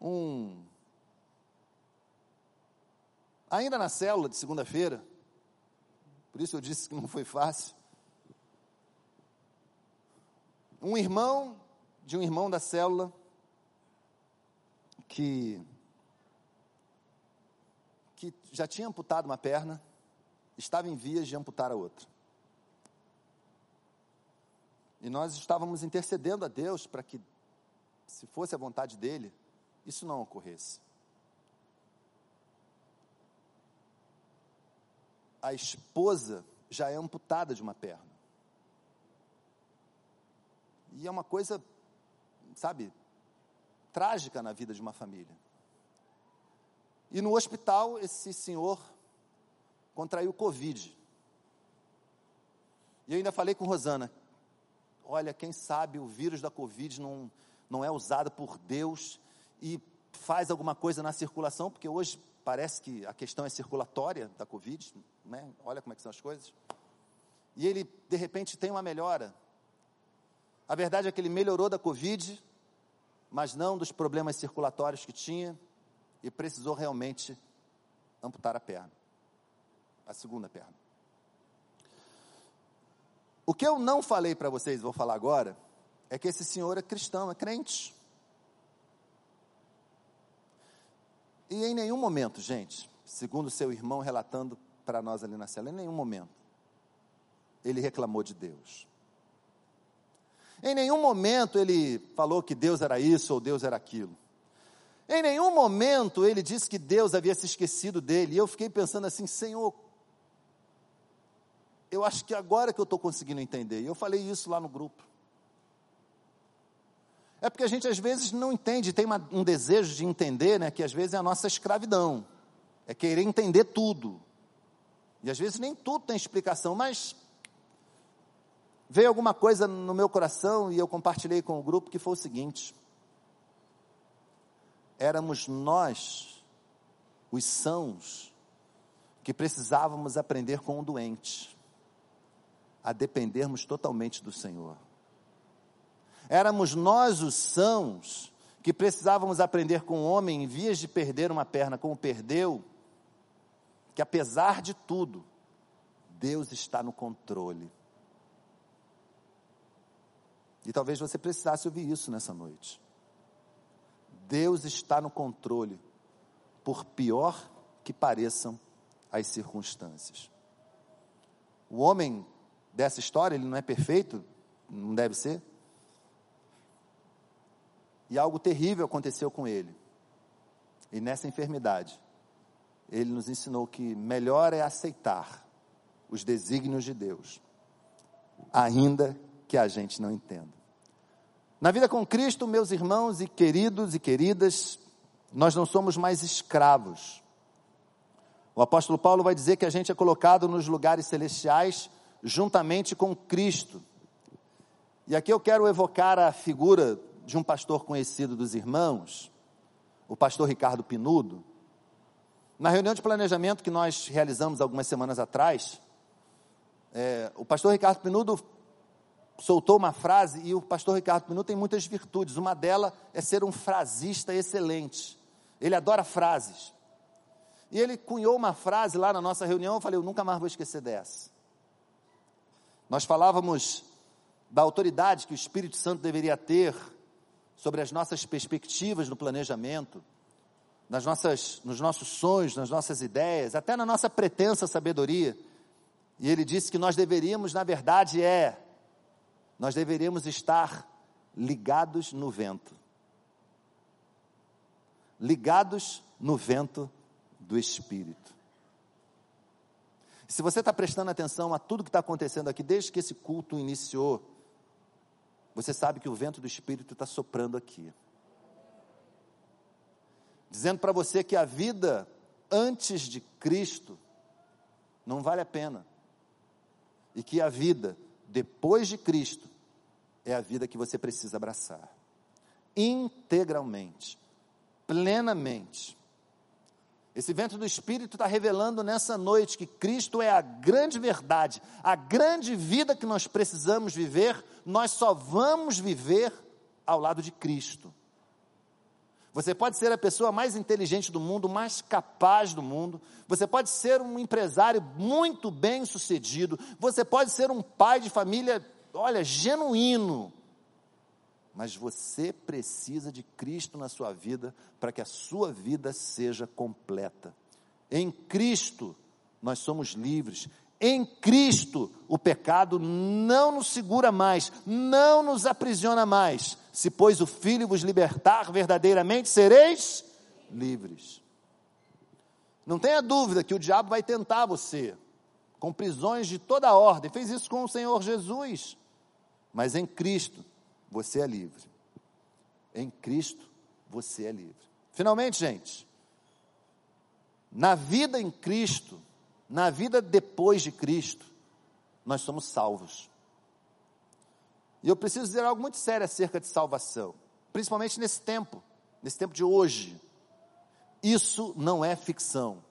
Um. Ainda na célula de segunda-feira, por isso eu disse que não foi fácil. Um irmão de um irmão da célula que que já tinha amputado uma perna, estava em vias de amputar a outra. E nós estávamos intercedendo a Deus para que, se fosse a vontade dele, isso não ocorresse. A esposa já é amputada de uma perna. E é uma coisa, sabe, trágica na vida de uma família. E no hospital, esse senhor contraiu Covid. E eu ainda falei com Rosana, olha, quem sabe o vírus da Covid não, não é usado por Deus e faz alguma coisa na circulação, porque hoje parece que a questão é circulatória da Covid, né? olha como é que são as coisas. E ele, de repente, tem uma melhora. A verdade é que ele melhorou da Covid, mas não dos problemas circulatórios que tinha, e precisou realmente amputar a perna, a segunda perna. O que eu não falei para vocês, vou falar agora, é que esse senhor é cristão, é crente. E em nenhum momento, gente, segundo seu irmão relatando para nós ali na cela, em nenhum momento, ele reclamou de Deus. Em nenhum momento ele falou que Deus era isso ou Deus era aquilo. Em nenhum momento ele disse que Deus havia se esquecido dele. E eu fiquei pensando assim, Senhor, eu acho que agora que eu estou conseguindo entender. E eu falei isso lá no grupo. É porque a gente às vezes não entende, tem uma, um desejo de entender, né, que às vezes é a nossa escravidão. É querer entender tudo. E às vezes nem tudo tem explicação, mas veio alguma coisa no meu coração e eu compartilhei com o grupo que foi o seguinte: éramos nós, os sãos, que precisávamos aprender com o doente a dependermos totalmente do Senhor. Éramos nós os sãos que precisávamos aprender com o homem em vias de perder uma perna, como perdeu, que apesar de tudo, Deus está no controle. E talvez você precisasse ouvir isso nessa noite. Deus está no controle, por pior que pareçam as circunstâncias. O homem dessa história, ele não é perfeito, não deve ser. E algo terrível aconteceu com ele. E nessa enfermidade, ele nos ensinou que melhor é aceitar os desígnios de Deus, ainda que a gente não entenda. Na vida com Cristo, meus irmãos e queridos e queridas, nós não somos mais escravos. O apóstolo Paulo vai dizer que a gente é colocado nos lugares celestiais juntamente com Cristo. E aqui eu quero evocar a figura de um pastor conhecido dos irmãos, o pastor Ricardo Pinudo. Na reunião de planejamento que nós realizamos algumas semanas atrás, é, o pastor Ricardo Pinudo soltou uma frase e o pastor Ricardo Pinudo tem muitas virtudes. Uma delas é ser um frasista excelente. Ele adora frases. E ele cunhou uma frase lá na nossa reunião, eu falei, eu nunca mais vou esquecer dessa. Nós falávamos da autoridade que o Espírito Santo deveria ter sobre as nossas perspectivas no planejamento, nas nossas, nos nossos sonhos, nas nossas ideias, até na nossa pretensa sabedoria. E ele disse que nós deveríamos, na verdade, é, nós deveríamos estar ligados no vento. Ligados no vento do Espírito. Se você está prestando atenção a tudo que está acontecendo aqui, desde que esse culto iniciou, você sabe que o vento do Espírito está soprando aqui. Dizendo para você que a vida antes de Cristo não vale a pena. E que a vida depois de Cristo é a vida que você precisa abraçar. Integralmente, plenamente. Esse vento do Espírito está revelando nessa noite que Cristo é a grande verdade, a grande vida que nós precisamos viver, nós só vamos viver ao lado de Cristo. Você pode ser a pessoa mais inteligente do mundo, mais capaz do mundo, você pode ser um empresário muito bem sucedido, você pode ser um pai de família, olha, genuíno, mas você precisa de Cristo na sua vida para que a sua vida seja completa. Em Cristo nós somos livres. Em Cristo o pecado não nos segura mais, não nos aprisiona mais. Se pois o Filho vos libertar, verdadeiramente sereis livres. Não tenha dúvida que o diabo vai tentar você com prisões de toda ordem. Fez isso com o Senhor Jesus. Mas em Cristo você é livre. Em Cristo, você é livre. Finalmente, gente, na vida em Cristo, na vida depois de Cristo, nós somos salvos. E eu preciso dizer algo muito sério acerca de salvação, principalmente nesse tempo, nesse tempo de hoje. Isso não é ficção.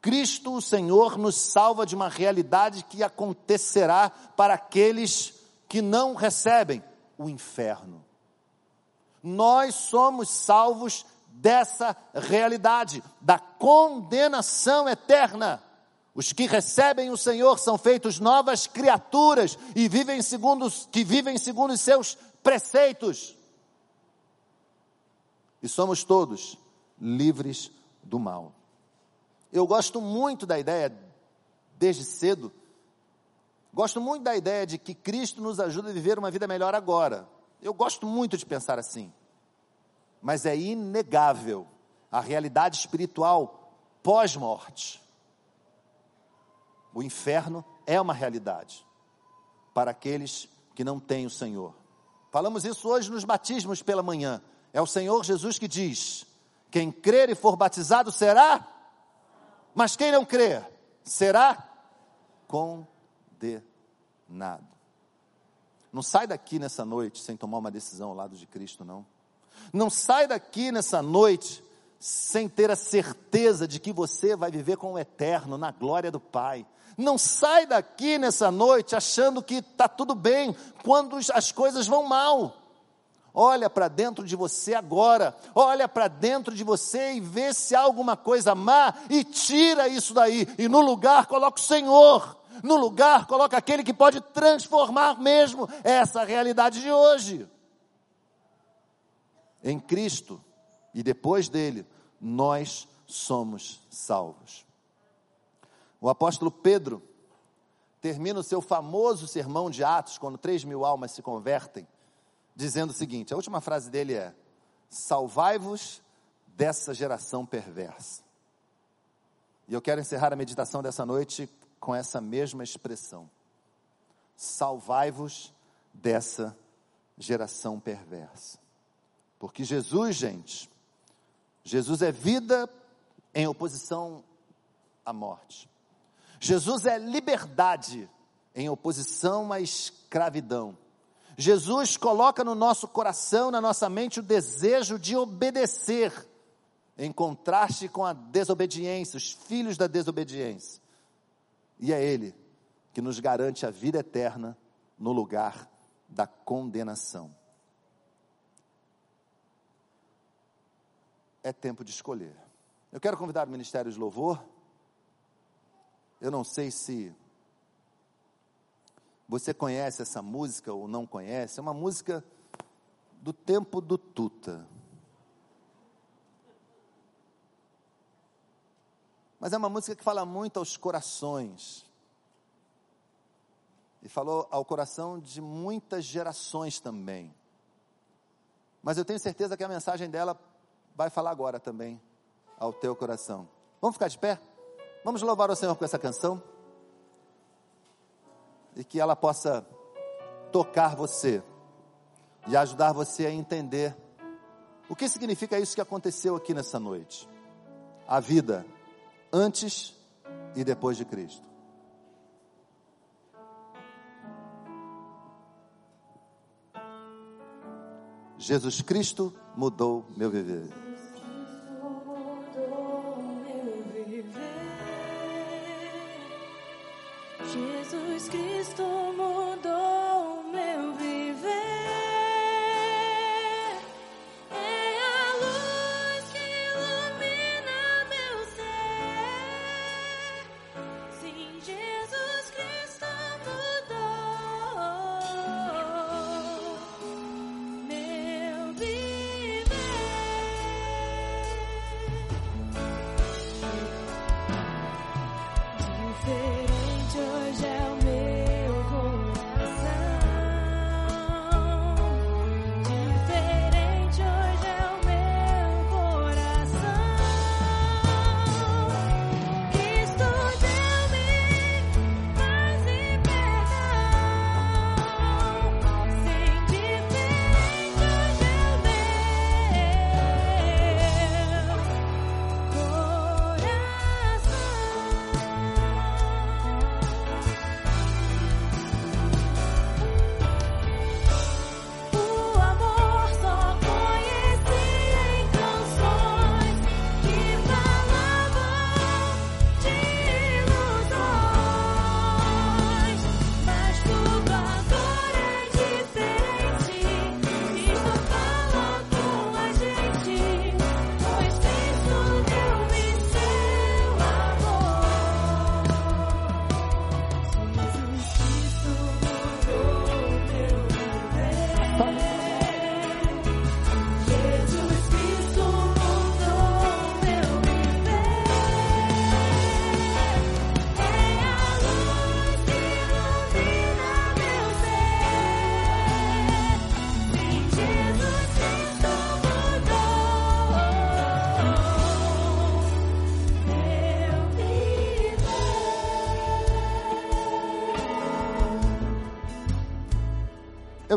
Cristo, o Senhor, nos salva de uma realidade que acontecerá para aqueles que não recebem o inferno. Nós somos salvos dessa realidade, da condenação eterna. Os que recebem o Senhor são feitos novas criaturas e vivem segundo que vivem segundo os seus preceitos. E somos todos livres do mal. Eu gosto muito da ideia desde cedo Gosto muito da ideia de que Cristo nos ajuda a viver uma vida melhor agora. Eu gosto muito de pensar assim. Mas é inegável a realidade espiritual pós-morte. O inferno é uma realidade para aqueles que não têm o Senhor. Falamos isso hoje nos batismos pela manhã. É o Senhor Jesus que diz: quem crer e for batizado será, mas quem não crer será condenado condenado. Não sai daqui nessa noite sem tomar uma decisão ao lado de Cristo, não. Não sai daqui nessa noite sem ter a certeza de que você vai viver com o eterno na glória do Pai. Não sai daqui nessa noite achando que está tudo bem quando as coisas vão mal. Olha para dentro de você agora, olha para dentro de você e vê se há alguma coisa má e tira isso daí, e no lugar coloca o Senhor no lugar, coloca aquele que pode transformar mesmo essa realidade de hoje. Em Cristo e depois dele, nós somos salvos. O apóstolo Pedro termina o seu famoso sermão de Atos, quando três mil almas se convertem, dizendo o seguinte: a última frase dele é: Salvai-vos dessa geração perversa. E eu quero encerrar a meditação dessa noite com essa mesma expressão: Salvai-vos dessa geração perversa. Porque Jesus, gente, Jesus é vida em oposição à morte. Jesus é liberdade em oposição à escravidão. Jesus coloca no nosso coração, na nossa mente, o desejo de obedecer, em contraste com a desobediência, os filhos da desobediência. E é Ele que nos garante a vida eterna no lugar da condenação. É tempo de escolher. Eu quero convidar o Ministério de Louvor. Eu não sei se você conhece essa música ou não conhece? É uma música do tempo do Tuta. Mas é uma música que fala muito aos corações. E falou ao coração de muitas gerações também. Mas eu tenho certeza que a mensagem dela vai falar agora também ao teu coração. Vamos ficar de pé? Vamos louvar o Senhor com essa canção? e que ela possa tocar você e ajudar você a entender o que significa isso que aconteceu aqui nessa noite. A vida antes e depois de Cristo. Jesus Cristo mudou meu viver.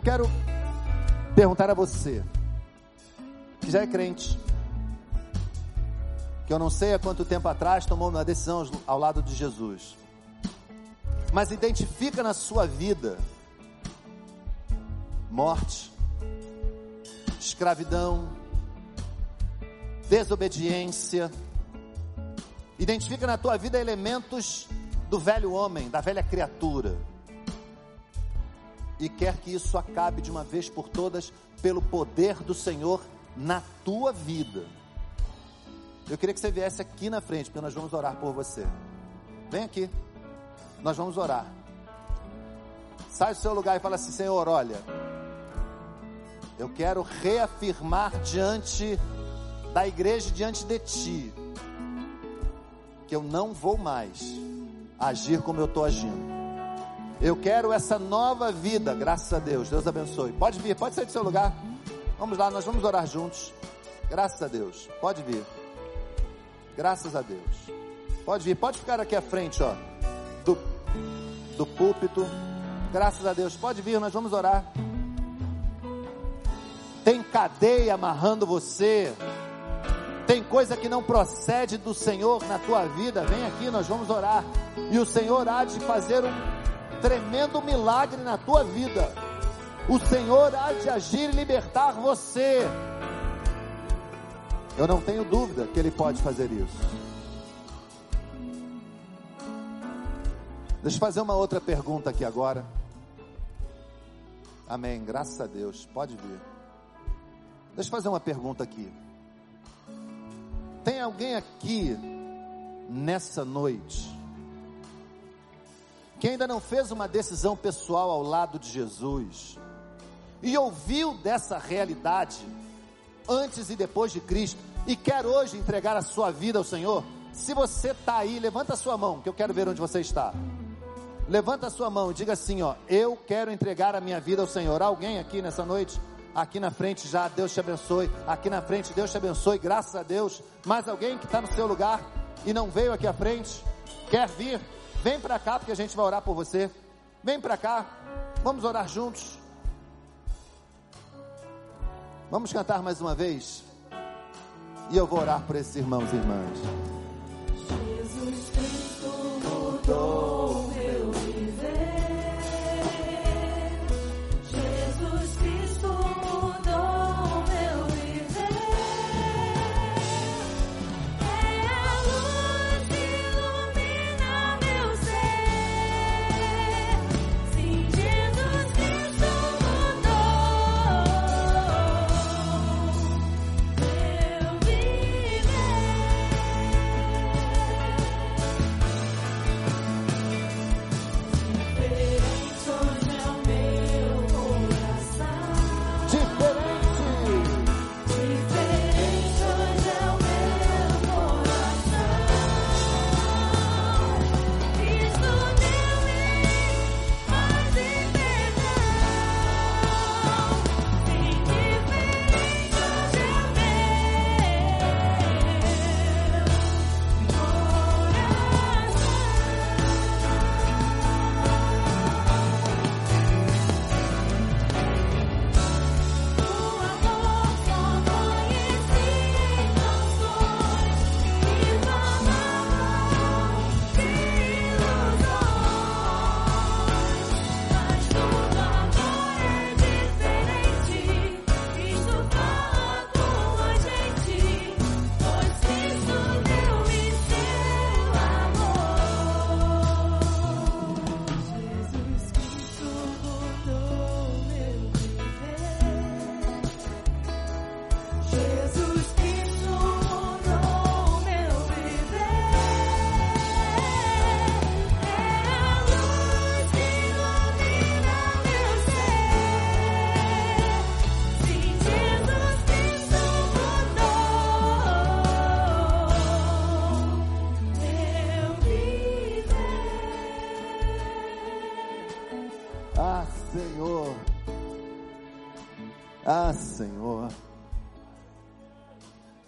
Quero perguntar a você, que já é crente, que eu não sei há quanto tempo atrás tomou uma decisão ao lado de Jesus, mas identifica na sua vida morte, escravidão, desobediência, identifica na tua vida elementos do velho homem, da velha criatura e quer que isso acabe de uma vez por todas pelo poder do Senhor na tua vida. Eu queria que você viesse aqui na frente, porque nós vamos orar por você. Vem aqui, nós vamos orar. Sai do seu lugar e fala assim: Senhor, olha, eu quero reafirmar diante da igreja, diante de ti, que eu não vou mais agir como eu estou agindo Eu quero essa nova vida, graças a Deus. Deus abençoe. Pode vir, pode sair do seu lugar. Vamos lá, nós vamos orar juntos. Graças a Deus. Pode vir. Graças a Deus. Pode vir, pode ficar aqui à frente, ó. Do, do púlpito. Graças a Deus. Pode vir, nós vamos orar. Tem cadeia amarrando você. Tem coisa que não procede do Senhor na tua vida. Vem aqui, nós vamos orar. E o Senhor há de fazer um tremendo milagre na tua vida. O Senhor há de agir e libertar você. Eu não tenho dúvida que Ele pode fazer isso. Deixa eu fazer uma outra pergunta aqui agora. Amém. Graças a Deus. Pode vir. Deixa eu fazer uma pergunta aqui. Tem alguém aqui nessa noite que ainda não fez uma decisão pessoal ao lado de Jesus e ouviu dessa realidade antes e depois de Cristo e quer hoje entregar a sua vida ao Senhor, se você está aí, levanta a sua mão, que eu quero ver onde você está. Levanta a sua mão e diga assim: ó, eu quero entregar a minha vida ao Senhor. Alguém aqui nessa noite? Aqui na frente já, Deus te abençoe. Aqui na frente, Deus te abençoe, graças a Deus. Mais alguém que está no seu lugar e não veio aqui à frente? Quer vir? Vem para cá porque a gente vai orar por você. Vem para cá. Vamos orar juntos. Vamos cantar mais uma vez. E eu vou orar por esses irmãos e irmãs. Jesus Cristo mudou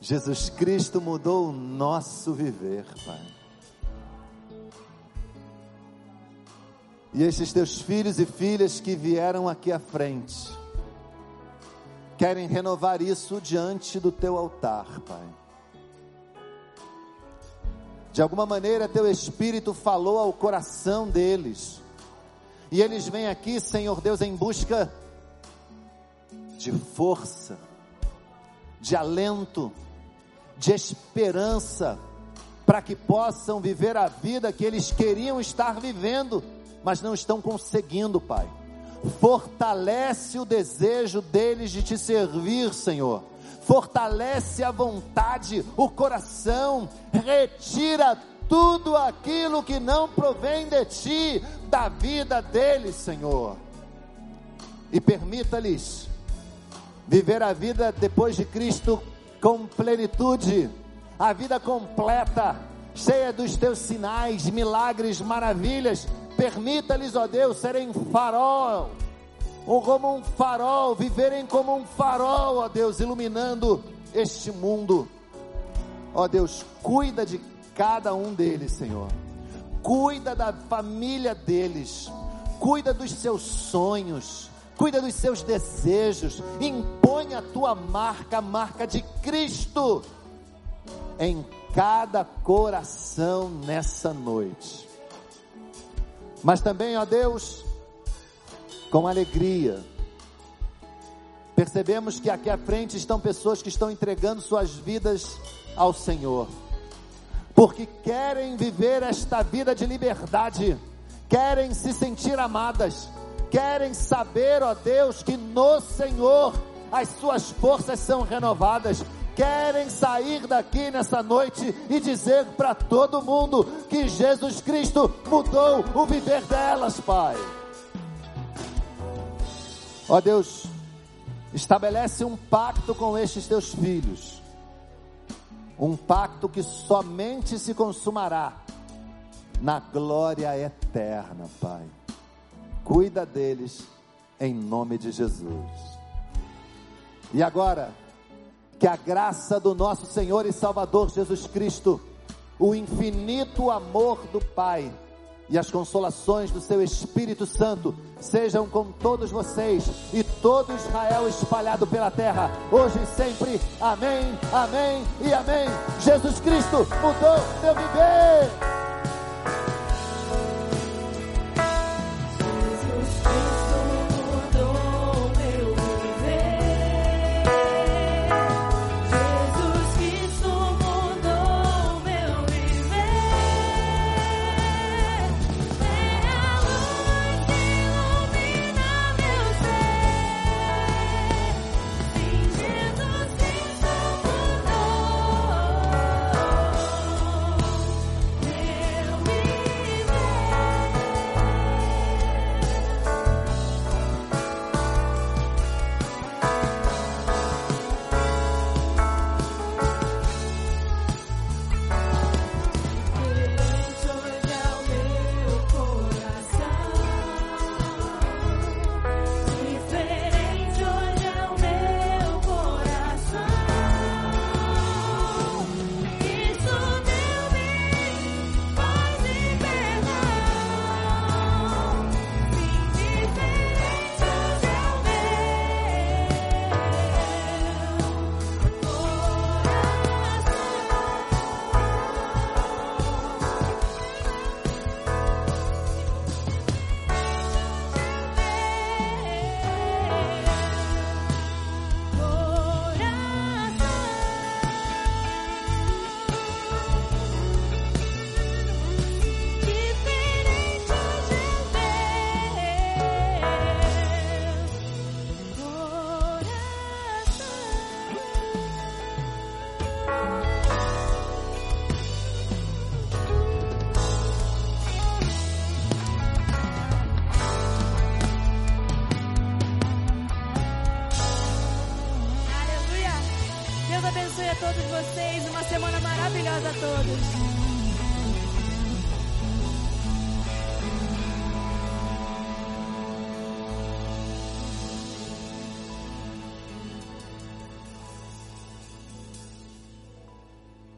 Jesus Cristo mudou o nosso viver, Pai. E estes teus filhos e filhas que vieram aqui à frente, querem renovar isso diante do teu altar, Pai. De alguma maneira, teu Espírito falou ao coração deles. E eles vêm aqui, Senhor Deus, em busca de força, de alento, de esperança, para que possam viver a vida que eles queriam estar vivendo, mas não estão conseguindo, Pai. Fortalece o desejo deles de te servir, Senhor. Fortalece a vontade, o coração, retira tudo aquilo que não provém de ti, da vida deles, Senhor. E permita-lhes viver a vida depois de Cristo com plenitude, a vida completa, cheia dos teus sinais, milagres, maravilhas, permita-lhes, ó Deus, serem farol, ou como um farol, viverem como um farol, ó Deus, iluminando este mundo. Ó Deus, cuida de cada um deles, Senhor. Cuida da família deles. Cuida dos seus sonhos. Cuida dos seus desejos. Impõe a tua marca, a marca de Cristo, em cada coração nessa noite. Mas também, ó Deus, com alegria, percebemos que aqui à frente estão pessoas que estão entregando suas vidas ao Senhor, porque querem viver esta vida de liberdade, querem se sentir amadas, querem saber, ó Deus, que no Senhor as suas forças são renovadas, querem sair daqui nessa noite e dizer para todo mundo que Jesus Cristo mudou o viver delas, Pai. Ó Deus, estabelece um pacto com estes teus filhos, um pacto que somente se consumará na glória eterna, Pai. Cuida deles em nome de Jesus. E agora, que a graça do nosso Senhor e Salvador Jesus Cristo, o infinito amor do Pai e as consolações do seu Espírito Santo sejam com todos vocês e todo Israel espalhado pela terra, hoje e sempre. Amém, amém e amém. Jesus Cristo mudou meu viver.